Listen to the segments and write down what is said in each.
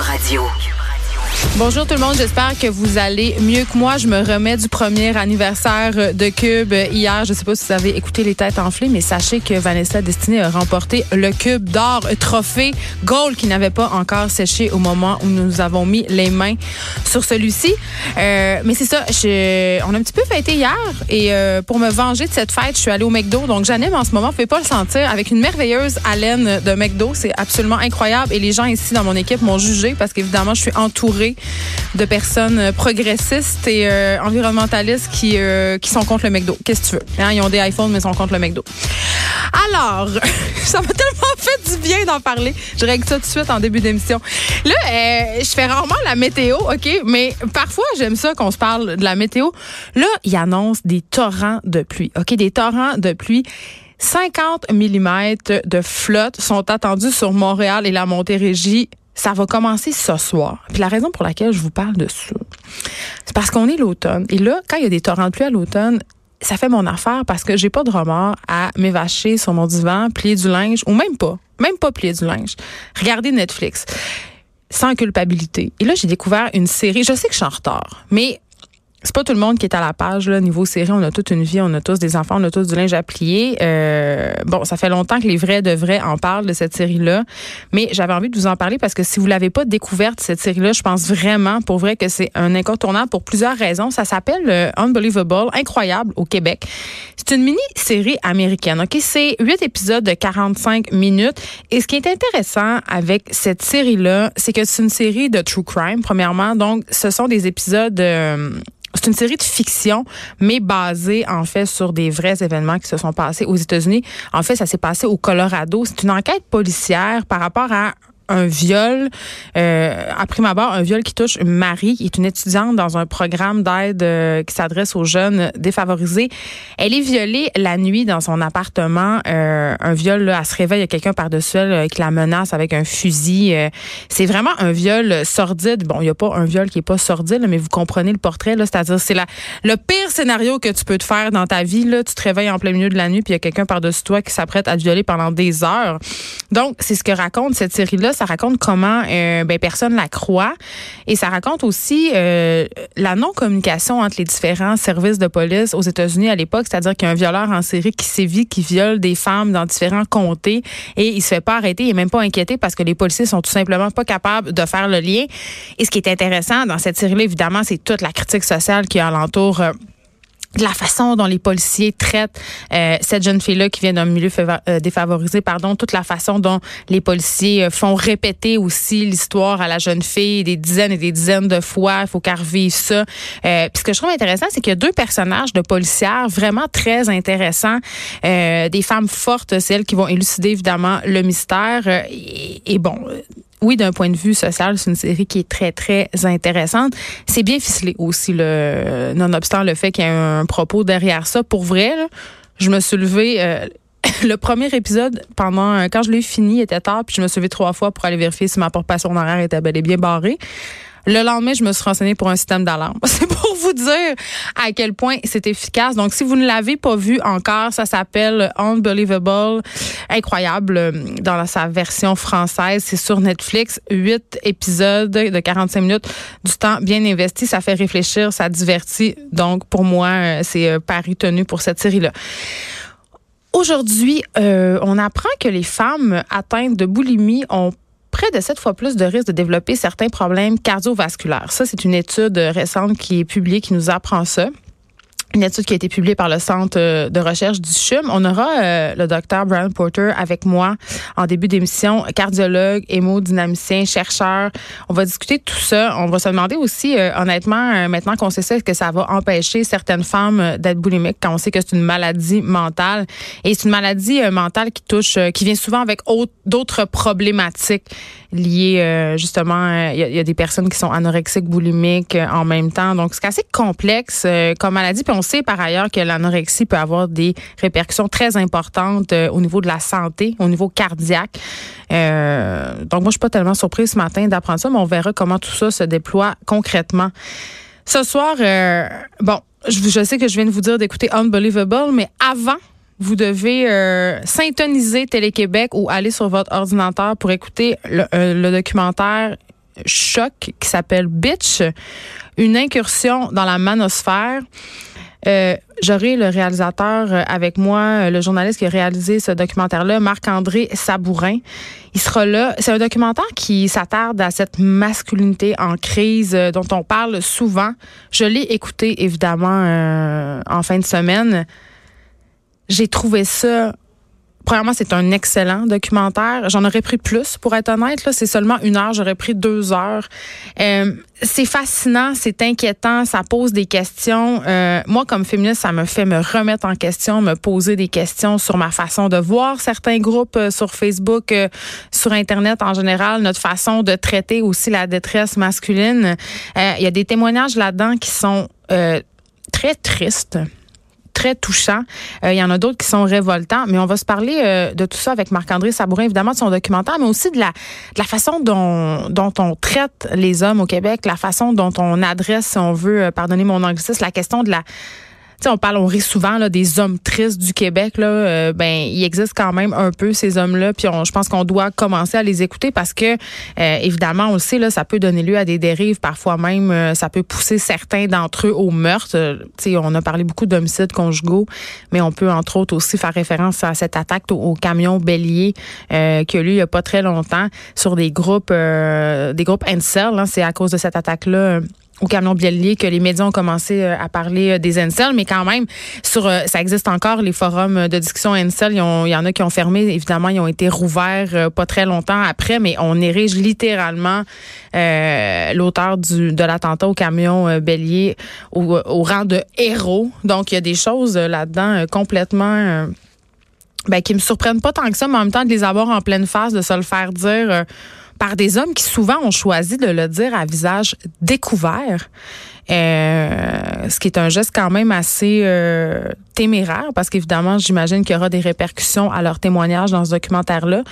Radio. Bonjour tout le monde, j'espère que vous allez mieux que moi. Je me remets du premier anniversaire de Cube hier. Je sais pas si vous avez écouté les têtes enflées, mais sachez que Vanessa Destinée a remporté le Cube d'or trophée gold qui n'avait pas encore séché au moment où nous avons mis les mains sur celui-ci. Euh, mais c'est ça, je, on a un petit peu fêté hier et euh, pour me venger de cette fête, je suis allée au McDo. Donc j'anime en ce moment, vous pouvez pas le sentir, avec une merveilleuse haleine de McDo. C'est absolument incroyable et les gens ici dans mon équipe m'ont jugé parce qu'évidemment, je suis entourée de personnes progressistes et euh, environnementalistes qui, euh, qui sont contre le McDo. Qu'est-ce que tu veux? Hein, ils ont des iPhones, mais ils sont contre le McDo. Alors, ça m'a tellement fait du bien d'en parler. Je règle ça tout de suite en début d'émission. Là, euh, je fais rarement la météo, OK? Mais parfois, j'aime ça qu'on se parle de la météo. Là, il annonce des torrents de pluie, OK? Des torrents de pluie. 50 mm de flotte sont attendus sur Montréal et la Montérégie ça va commencer ce soir. Puis la raison pour laquelle je vous parle de ça, c'est parce qu'on est l'automne. Et là, quand il y a des torrents de pluie à l'automne, ça fait mon affaire parce que j'ai pas de remords à m'évacher sur mon divan, plier du linge, ou même pas, même pas plier du linge. Regarder Netflix sans culpabilité. Et là, j'ai découvert une série. Je sais que je suis en retard, mais c'est pas tout le monde qui est à la page là niveau série. On a toute une vie on a tous des enfants on a tous du linge à plier. Euh, bon ça fait longtemps que les vrais de vrais en parlent de cette série là mais j'avais envie de vous en parler parce que si vous l'avez pas découverte cette série là je pense vraiment pour vrai que c'est un incontournable pour plusieurs raisons. Ça s'appelle euh, Unbelievable incroyable au Québec. C'est une mini série américaine ok? C'est huit épisodes de 45 minutes. Et ce qui est intéressant avec cette série là c'est que c'est une série de true crime premièrement. Donc ce sont des épisodes euh, c'est une série de fiction, mais basée en fait sur des vrais événements qui se sont passés aux États-Unis. En fait, ça s'est passé au Colorado. C'est une enquête policière par rapport à un viol, euh, à prime abord, un viol qui touche Marie, qui est une étudiante dans un programme d'aide euh, qui s'adresse aux jeunes défavorisés. Elle est violée la nuit dans son appartement. Euh, un viol, là, elle se réveille, il y a quelqu'un par-dessus elle euh, qui la menace avec un fusil. c'est vraiment un viol sordide. Bon, il n'y a pas un viol qui est pas sordide, mais vous comprenez le portrait, là, c'est-à-dire c'est le pire scénario que tu peux te faire dans ta vie. Là. Tu te réveilles en plein milieu de la nuit, puis il y a quelqu'un par-dessus toi qui s'apprête à te violer pendant des heures. Donc, c'est ce que raconte cette série-là ça raconte comment euh, ben, personne la croit et ça raconte aussi euh, la non-communication entre les différents services de police aux États-Unis à l'époque, c'est-à-dire qu'il y a un violeur en série qui sévit, qui viole des femmes dans différents comtés et il se fait pas arrêter, il est même pas inquiété parce que les policiers sont tout simplement pas capables de faire le lien. Et ce qui est intéressant dans cette série-là, évidemment, c'est toute la critique sociale qui est alentour. Euh, de la façon dont les policiers traitent euh, cette jeune fille-là qui vient d'un milieu euh, défavorisé, pardon, toute la façon dont les policiers euh, font répéter aussi l'histoire à la jeune fille des dizaines et des dizaines de fois. Il faut qu'elle revive ça. Euh, puis ce que je trouve intéressant, c'est qu'il y a deux personnages de policières vraiment très intéressants, des femmes fortes, celles qui vont élucider évidemment le mystère. et, et bon oui, d'un point de vue social, c'est une série qui est très, très intéressante. C'est bien ficelé aussi, le, nonobstant le fait qu'il y ait un propos derrière ça. Pour vrai, je me suis levée... Euh, le premier épisode, pendant quand je l'ai fini, il était tard, puis je me suis levée trois fois pour aller vérifier si ma porte-passion horaire était bel et bien barrée. Le lendemain, je me suis renseignée pour un système d'alarme. C'est pour vous dire à quel point c'est efficace. Donc, si vous ne l'avez pas vu encore, ça s'appelle Unbelievable, incroyable euh, dans sa version française. C'est sur Netflix, huit épisodes de 45 minutes, du temps bien investi. Ça fait réfléchir, ça divertit. Donc, pour moi, euh, c'est euh, pari tenu pour cette série-là. Aujourd'hui, on apprend que les femmes atteintes de boulimie ont près de sept fois plus de risques de développer certains problèmes cardiovasculaires. Ça, c'est une étude récente qui est publiée qui nous apprend ça une étude qui a été publiée par le Centre euh, de recherche du CHUM. On aura euh, le docteur Brian Porter avec moi en début d'émission, cardiologue, hémodynamicien, chercheur. On va discuter de tout ça. On va se demander aussi, euh, honnêtement, maintenant qu'on sait ça, est-ce que ça va empêcher certaines femmes d'être boulimiques quand on sait que c'est une maladie mentale? Et c'est une maladie mentale qui touche, qui vient souvent avec d'autres problématiques liées, justement, il y, a des personnes qui sont anorexiques, boulimiques en même temps. Donc, c'est assez complexe comme maladie. Puis on sait par ailleurs que l'anorexie peut avoir des répercussions très importantes euh, au niveau de la santé, au niveau cardiaque. Euh, donc moi, je suis pas tellement surprise ce matin d'apprendre ça, mais on verra comment tout ça se déploie concrètement. Ce soir, euh, bon, je, sais que je viens de vous dire d'écouter Unbelievable, mais avant vous devez euh, syntoniser Télé-Québec ou aller sur votre ordinateur pour écouter le, le documentaire choc qui s'appelle Bitch, une incursion dans la manosphère. Euh, J'aurai le réalisateur euh, avec moi, euh, le journaliste qui a réalisé ce documentaire-là, Marc-André Sabourin. Il sera là. C'est un documentaire qui s'attarde à cette masculinité en crise euh, dont on parle souvent. Je l'ai écouté évidemment en fin de semaine. J'ai trouvé ça Premièrement, c'est un excellent documentaire. J'en aurais pris plus, pour être honnête. Là, c'est seulement une heure. J'aurais pris deux heures. Euh, c'est fascinant, c'est inquiétant, ça pose des questions. Euh, moi, comme féministe, ça me fait me remettre en question, me poser des questions sur ma façon de voir certains groupes euh, sur Facebook, sur Internet en général, notre façon de traiter aussi la détresse masculine. Il y a des témoignages là-dedans qui sont très tristes très touchant. Euh, il y en a d'autres qui sont révoltants, mais on va se parler euh, de tout ça avec Marc-André Sabourin, évidemment, de son documentaire, mais aussi de la, de la façon dont, dont on traite les hommes au Québec, la façon dont on adresse, si on veut, euh, pardonner mon anglicisme, la question de la on parle, on rit souvent des hommes tristes du Québec. Là, euh, ben, il existe quand même un peu ces hommes-là. Puis je pense qu'on doit commencer à les écouter parce que, euh, évidemment, on le sait, là, ça peut donner lieu à des dérives. Parfois même, euh, ça peut pousser certains d'entre eux au meurtre. on a parlé beaucoup d'homicides conjugaux, mais on peut entre autres aussi faire référence à cette attaque au, camion bélier qui a lieu il y a pas très longtemps sur des groupes, des groupes Ansel. Hein, C'est à cause de cette attaque-là au camion Biellier que les médias ont commencé euh, à parler euh, des Encel, mais quand même, sur euh, ça existe encore, les forums de discussion Encel. Il y en a qui ont fermé, évidemment, ils ont été rouverts pas très longtemps après, mais on érige littéralement l'auteur de l'attentat au camion Bélier au, rang de héros. Donc, il y a des choses là-dedans complètement... Ben, qui me surprennent pas tant que ça, mais en même temps de les avoir en pleine face, de se le faire dire par des hommes qui souvent ont choisi de le dire à visage découvert. Euh, ce qui est un geste quand même assez euh, téméraire parce qu'évidemment, j'imagine qu'il y aura des répercussions à leur témoignage dans ce documentaire-là.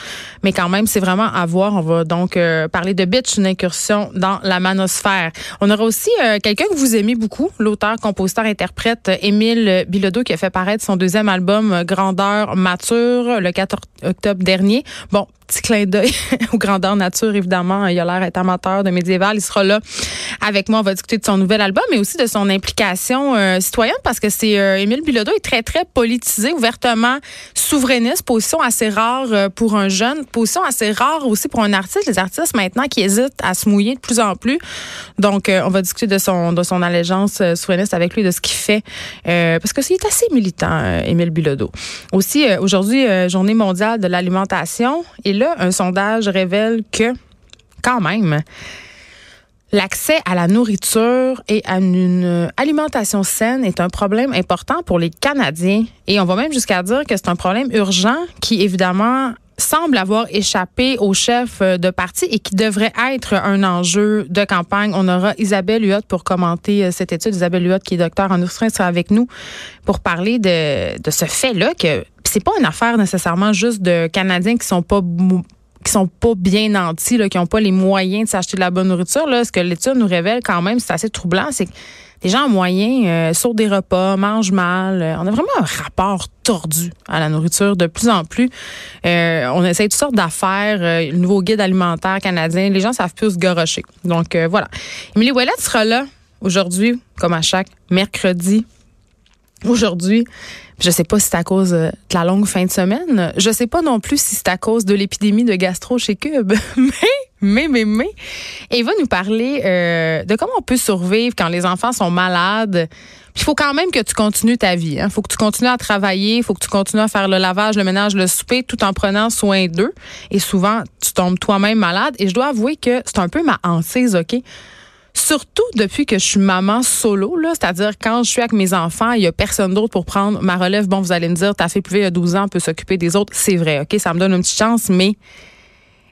Mais quand même, c'est vraiment à voir. On va donc euh, parler de Bitch, une incursion dans la manosphère. On aura aussi quelqu'un que vous aimez beaucoup, l'auteur, compositeur, interprète Émile Bilodeau qui a fait paraître son deuxième album Grandeur mature le 4 octobre dernier. Bon, petit clin d'œil aux grandeurs nature, évidemment. Il a l'air d'être amateur de médiéval. Il sera là avec moi. On va discuter de son nouvel album, mais aussi de son implication euh, citoyenne, parce que c'est euh, Émile Bilodeau très, très politisé, ouvertement souverainiste, position assez rare euh, pour un jeune, position assez rare aussi pour un artiste. Les artistes maintenant qui hésitent à se mouiller de plus en plus. Donc, on va discuter de son, de son allégeance souverainiste avec lui, de ce qu'il fait, parce que c'est assez militant, Émile Bilodeau. Aussi, aujourd'hui, journée mondiale de l'alimentation. Et là, un sondage révèle que, quand même, L'accès à la nourriture et à une alimentation saine est un problème important pour les Canadiens. Et on va même jusqu'à dire que c'est un problème urgent qui, évidemment, semble avoir échappé au chef de parti et qui devrait être un enjeu de campagne. On aura Isabelle Huot pour commenter euh, cette étude. Isabelle Huot, qui est docteur en industrie, sera avec nous pour parler de, de ce fait-là que c'est pas une affaire nécessairement juste de Canadiens qui sont pas qui sont pas bien nantis, qui n'ont pas les moyens de s'acheter de la bonne nourriture. Ce que l'étude nous révèle quand même, c'est assez troublant, c'est que les gens moyens euh, sautent des repas, mangent mal. Euh, on a vraiment un rapport tordu à la nourriture de plus en plus. Euh, on essaie toutes sortes d'affaires. le nouveau guide alimentaire canadien, les gens savent plus se gorocher. Donc voilà. Émilie Ouellette sera là aujourd'hui, comme à chaque mercredi. Aujourd'hui, je sais pas si c'est à cause de la longue fin de semaine. Je sais pas non plus si c'est à cause de l'épidémie de gastro chez Cube. mais, mais, mais, mais. Et il va nous parler euh, de comment on peut survivre quand les enfants sont malades. Il faut quand même que tu continues ta vie. Il hein. faut que tu continues à travailler, il faut que tu continues à faire le lavage, le ménage, le souper, tout en prenant soin d'eux. Et souvent, tu tombes toi-même malade. Et je dois avouer que c'est un peu ma hantise, OK? Surtout depuis que je suis maman solo, c'est-à-dire quand je suis avec mes enfants, il y a personne d'autre pour prendre ma relève. Bon, vous allez me dire, ta fille plus vieille a 12 ans, peut s'occuper des autres. C'est vrai, OK, ça me donne une petite chance, mais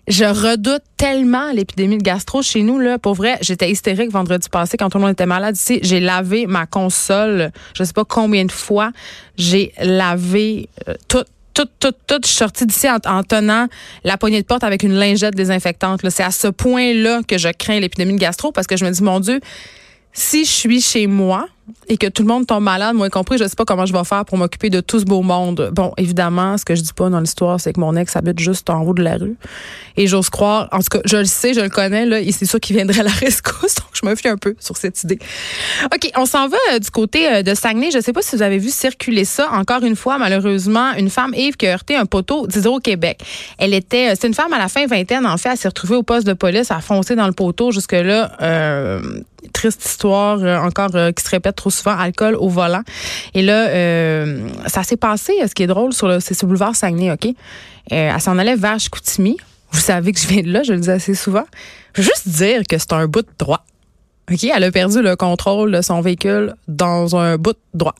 je redoute tellement l'épidémie de gastro chez nous. Pour vrai, j'étais hystérique vendredi passé quand tout le monde était malade ici. J'ai lavé ma console, je sais pas combien de fois. J'ai lavé euh, tout tout, tout, tout, je suis sortie d'ici en, tenant la poignée de porte avec une lingette désinfectante. C'est à ce point-là que je crains l'épidémie de gastro parce que je me dis, mon Dieu, si je suis chez moi, et que tout le monde tombe malade, moi y compris, je sais pas comment je vais faire pour m'occuper de tout ce beau monde. Bon, évidemment, ce que je dis pas dans l'histoire, c'est que mon ex habite juste en haut de la rue. Et j'ose croire, en tout cas, je le sais, je le connais, là, et c'est sûr qu'il viendrait à la rescousse, donc je me fie un peu sur cette idée. OK, on s'en va euh, du côté euh, de Saguenay. Je sais pas si vous avez vu circuler ça. Encore une fois, malheureusement, une femme, Yves, qui a heurté un poteau d'Hydro-Québec. Elle était, euh, c'est une femme à la fin vingtaine, en fait, elle s'est retrouvée au poste de police, à foncer dans le poteau jusque-là. Triste histoire encore qui se répète trop souvent, alcool au volant. Et là, euh, ça s'est passé, ce qui est drôle, sur le, c'est sur le boulevard Saguenay, OK? Euh, elle s'en allait vers Chicoutimi. Vous savez que je viens de là, je le dis assez souvent. Je veux juste dire que c'est un bout de droit. OK? Elle a perdu le contrôle de son véhicule dans un bout de droit.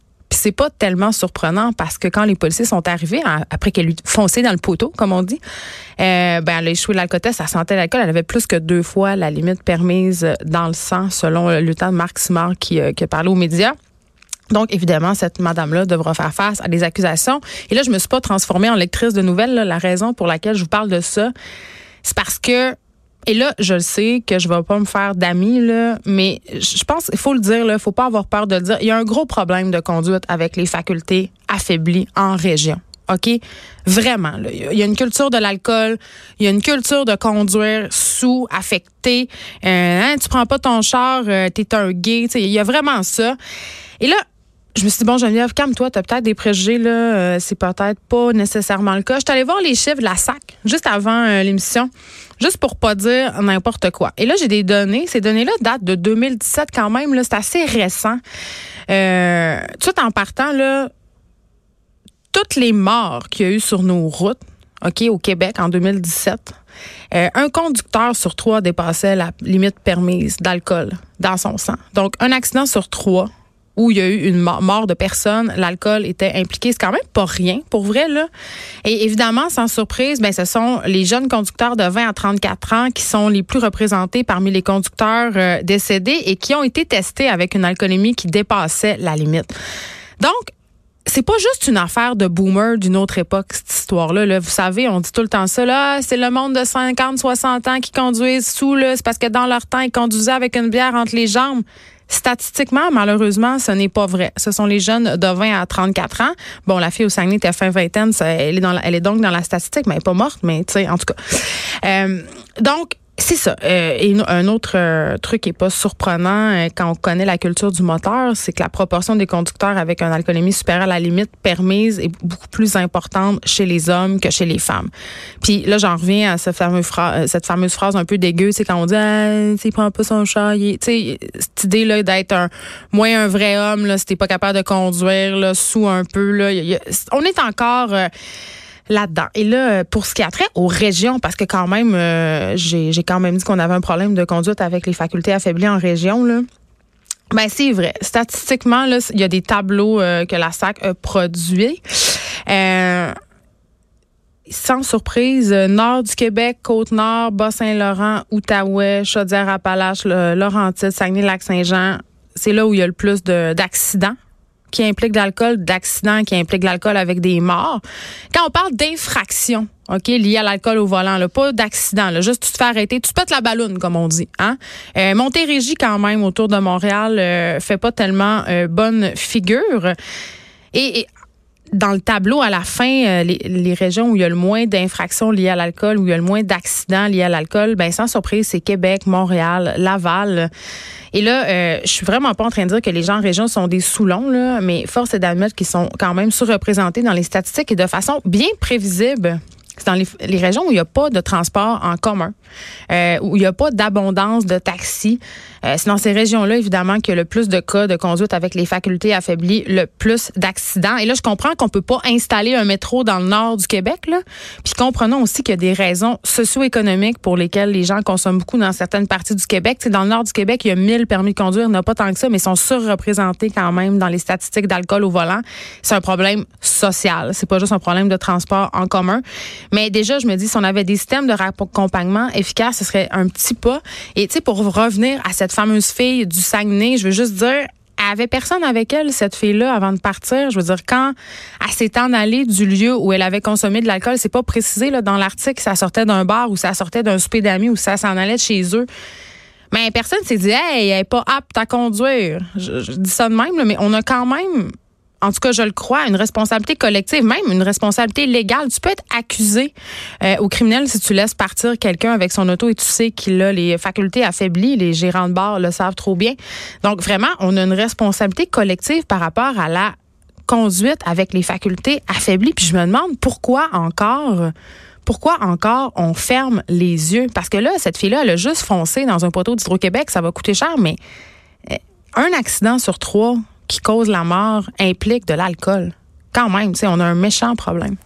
C'est pas tellement surprenant parce que quand les policiers sont arrivés, après qu'elle eut foncé dans le poteau, comme on dit, euh, ben elle a échoué l'alcotest, elle sentait l'alcool, elle avait plus que deux fois la limite permise dans le sang, selon le lieutenant Marc Simard qui, qui a parlé aux médias. Donc, évidemment, cette madame-là devra faire face à des accusations. Et là, je me suis pas transformée en lectrice de nouvelles. La raison pour laquelle je vous parle de ça, c'est parce que et là, je le sais que je vais pas me faire d'amis, là, mais je pense, il faut le dire, il faut pas avoir peur de le dire. Il y a un gros problème de conduite avec les facultés affaiblies en région. OK? Vraiment. Il y a une culture de l'alcool, il y a une culture de conduire sous, affecté. Euh, hein, tu prends pas ton char, euh, tu es un gay. Il y a vraiment ça. Et là, je me suis dit, bon, Geneviève, calme-toi, t'as peut-être des préjugés, là. Euh, c'est peut-être pas nécessairement le cas. Je suis allée voir les chiffres de la SAC juste avant euh, l'émission, juste pour pas dire n'importe quoi. Et là, j'ai des données. Ces données-là datent de 2017 quand même, là. C'est assez récent. Euh, tout en partant, là, toutes les morts qu'il y a eu sur nos routes, OK, au Québec en 2017, un conducteur sur trois dépassait la limite permise d'alcool dans son sang. Donc, un accident sur trois où il y a eu une mort de personne, l'alcool était impliqué. C'est quand même pas rien, pour vrai, là. Et évidemment, sans surprise, ben, ce sont les jeunes conducteurs de 20 à 34 ans qui sont les plus représentés parmi les conducteurs euh, décédés et qui ont été testés avec une alcoolémie qui dépassait la limite. Donc, c'est pas juste une affaire de boomer d'une autre époque, cette histoire-là. Là. Vous savez, on dit tout le temps ça, là, c'est le monde de 50, 60 ans qui conduisent sous, là, c'est parce que dans leur temps, ils conduisaient avec une bière entre les jambes. Statistiquement, malheureusement, ce n'est pas vrai. Ce sont les jeunes de 20 à 34 ans. Bon, la fille au Saguenay était fin vingtaine, elle est, dans elle est donc dans la statistique, mais elle n'est pas morte, mais tu sais, en tout cas. Euh, donc, c'est ça. Euh, et un autre euh, truc qui est pas surprenant euh, quand on connaît la culture du moteur, c'est que la proportion des conducteurs avec un alcoolémie supérieure à la limite permise est beaucoup plus importante chez les hommes que chez les femmes. Puis là, j'en reviens à phrase, cette fameuse phrase un peu dégueu, c'est quand on dit ah, il prend pas son chat, tu sais cette idée là d'être un moins un vrai homme là, si t'es pas capable de conduire là, sous un peu là, on est encore là-dedans. Et là, pour ce qui a trait aux régions, parce que quand même, euh, j'ai quand même dit qu'on avait un problème de conduite avec les facultés affaiblies en région, là. Ben c'est vrai. Statistiquement, là, il y a des tableaux euh, que la SAC a produits. Euh, sans surprise, nord du Québec, Côte-Nord, Bas-Saint-Laurent, Outaouais, Chaudière-Appalaches, Laurentides, Saguenay-Lac-Saint-Jean, c'est là où il y a le plus d'accidents qui implique de l'alcool, d'accidents qui impliquent l'alcool avec des morts. Quand on parle d'infraction, OK, liées à l'alcool au volant, là, pas d'accident, juste tu te fais arrêter, tu te pètes la ballonne, comme on dit. Hein? Euh, Montérégie, quand même, autour de Montréal, euh, fait pas tellement euh, bonne figure. Et, dans le tableau, à la fin, euh, les, régions où il y a le moins d'infractions liées à l'alcool, où il y a le moins d'accidents liés à l'alcool, ben sans surprise, c'est Québec, Montréal, Laval. Et là, euh, je suis vraiment pas en train de dire que les gens en région sont des soulons, là, mais force est d'admettre qu'ils sont quand même surreprésentés dans les statistiques et de façon bien prévisible. C'est dans les, les, régions où il n'y a pas de transport en commun, euh, où il n'y a pas d'abondance de taxis. Euh, c'est dans ces régions-là, évidemment, qu'il y a le plus de cas de conduite avec les facultés affaiblies, le plus d'accidents. Et là, je comprends qu'on peut pas installer un métro dans le nord du Québec. Là. Puis comprenons aussi qu'il y a des raisons socio-économiques pour lesquelles les gens consomment beaucoup dans certaines parties du Québec. C'est dans le nord du Québec, il y a 1000 permis de conduire, il n'y a pas tant que ça, mais ils sont surreprésentés quand même dans les statistiques d'alcool au volant. C'est un problème social. C'est pas juste un problème de transport en commun. Mais déjà, je me dis, si on avait des systèmes de raccompagnement efficaces, ce serait un petit pas. Et tu sais, pour revenir à cette fameuse fille du Saguenay, je veux juste dire, elle avait personne avec elle, cette fille-là, avant de partir? Je veux dire, quand elle s'est en allée du lieu où elle avait consommé de l'alcool, c'est pas précisé là, dans l'article, ça sortait d'un bar ou ça sortait d'un souper d'amis ou ça s'en allait de chez eux. Mais personne s'est dit, hey, elle n'est pas apte à conduire. Je, dis ça de même, mais on a quand même en tout cas, je le crois, une responsabilité collective, même une responsabilité légale. Tu peux être accusé euh, au criminel si tu laisses partir quelqu'un avec son auto et tu sais qu'il a les facultés affaiblies. Les gérants de bar le savent trop bien. Donc, vraiment, on a une responsabilité collective par rapport à la conduite avec les facultés affaiblies. Puis je me demande pourquoi encore pourquoi encore on ferme les yeux? Parce que là, cette fille-là, elle a juste foncé dans un poteau d'Hydro-Québec, ça va coûter cher, mais euh, un accident sur trois qui cause la mort implique de l'alcool. Quand même, on a un méchant problème.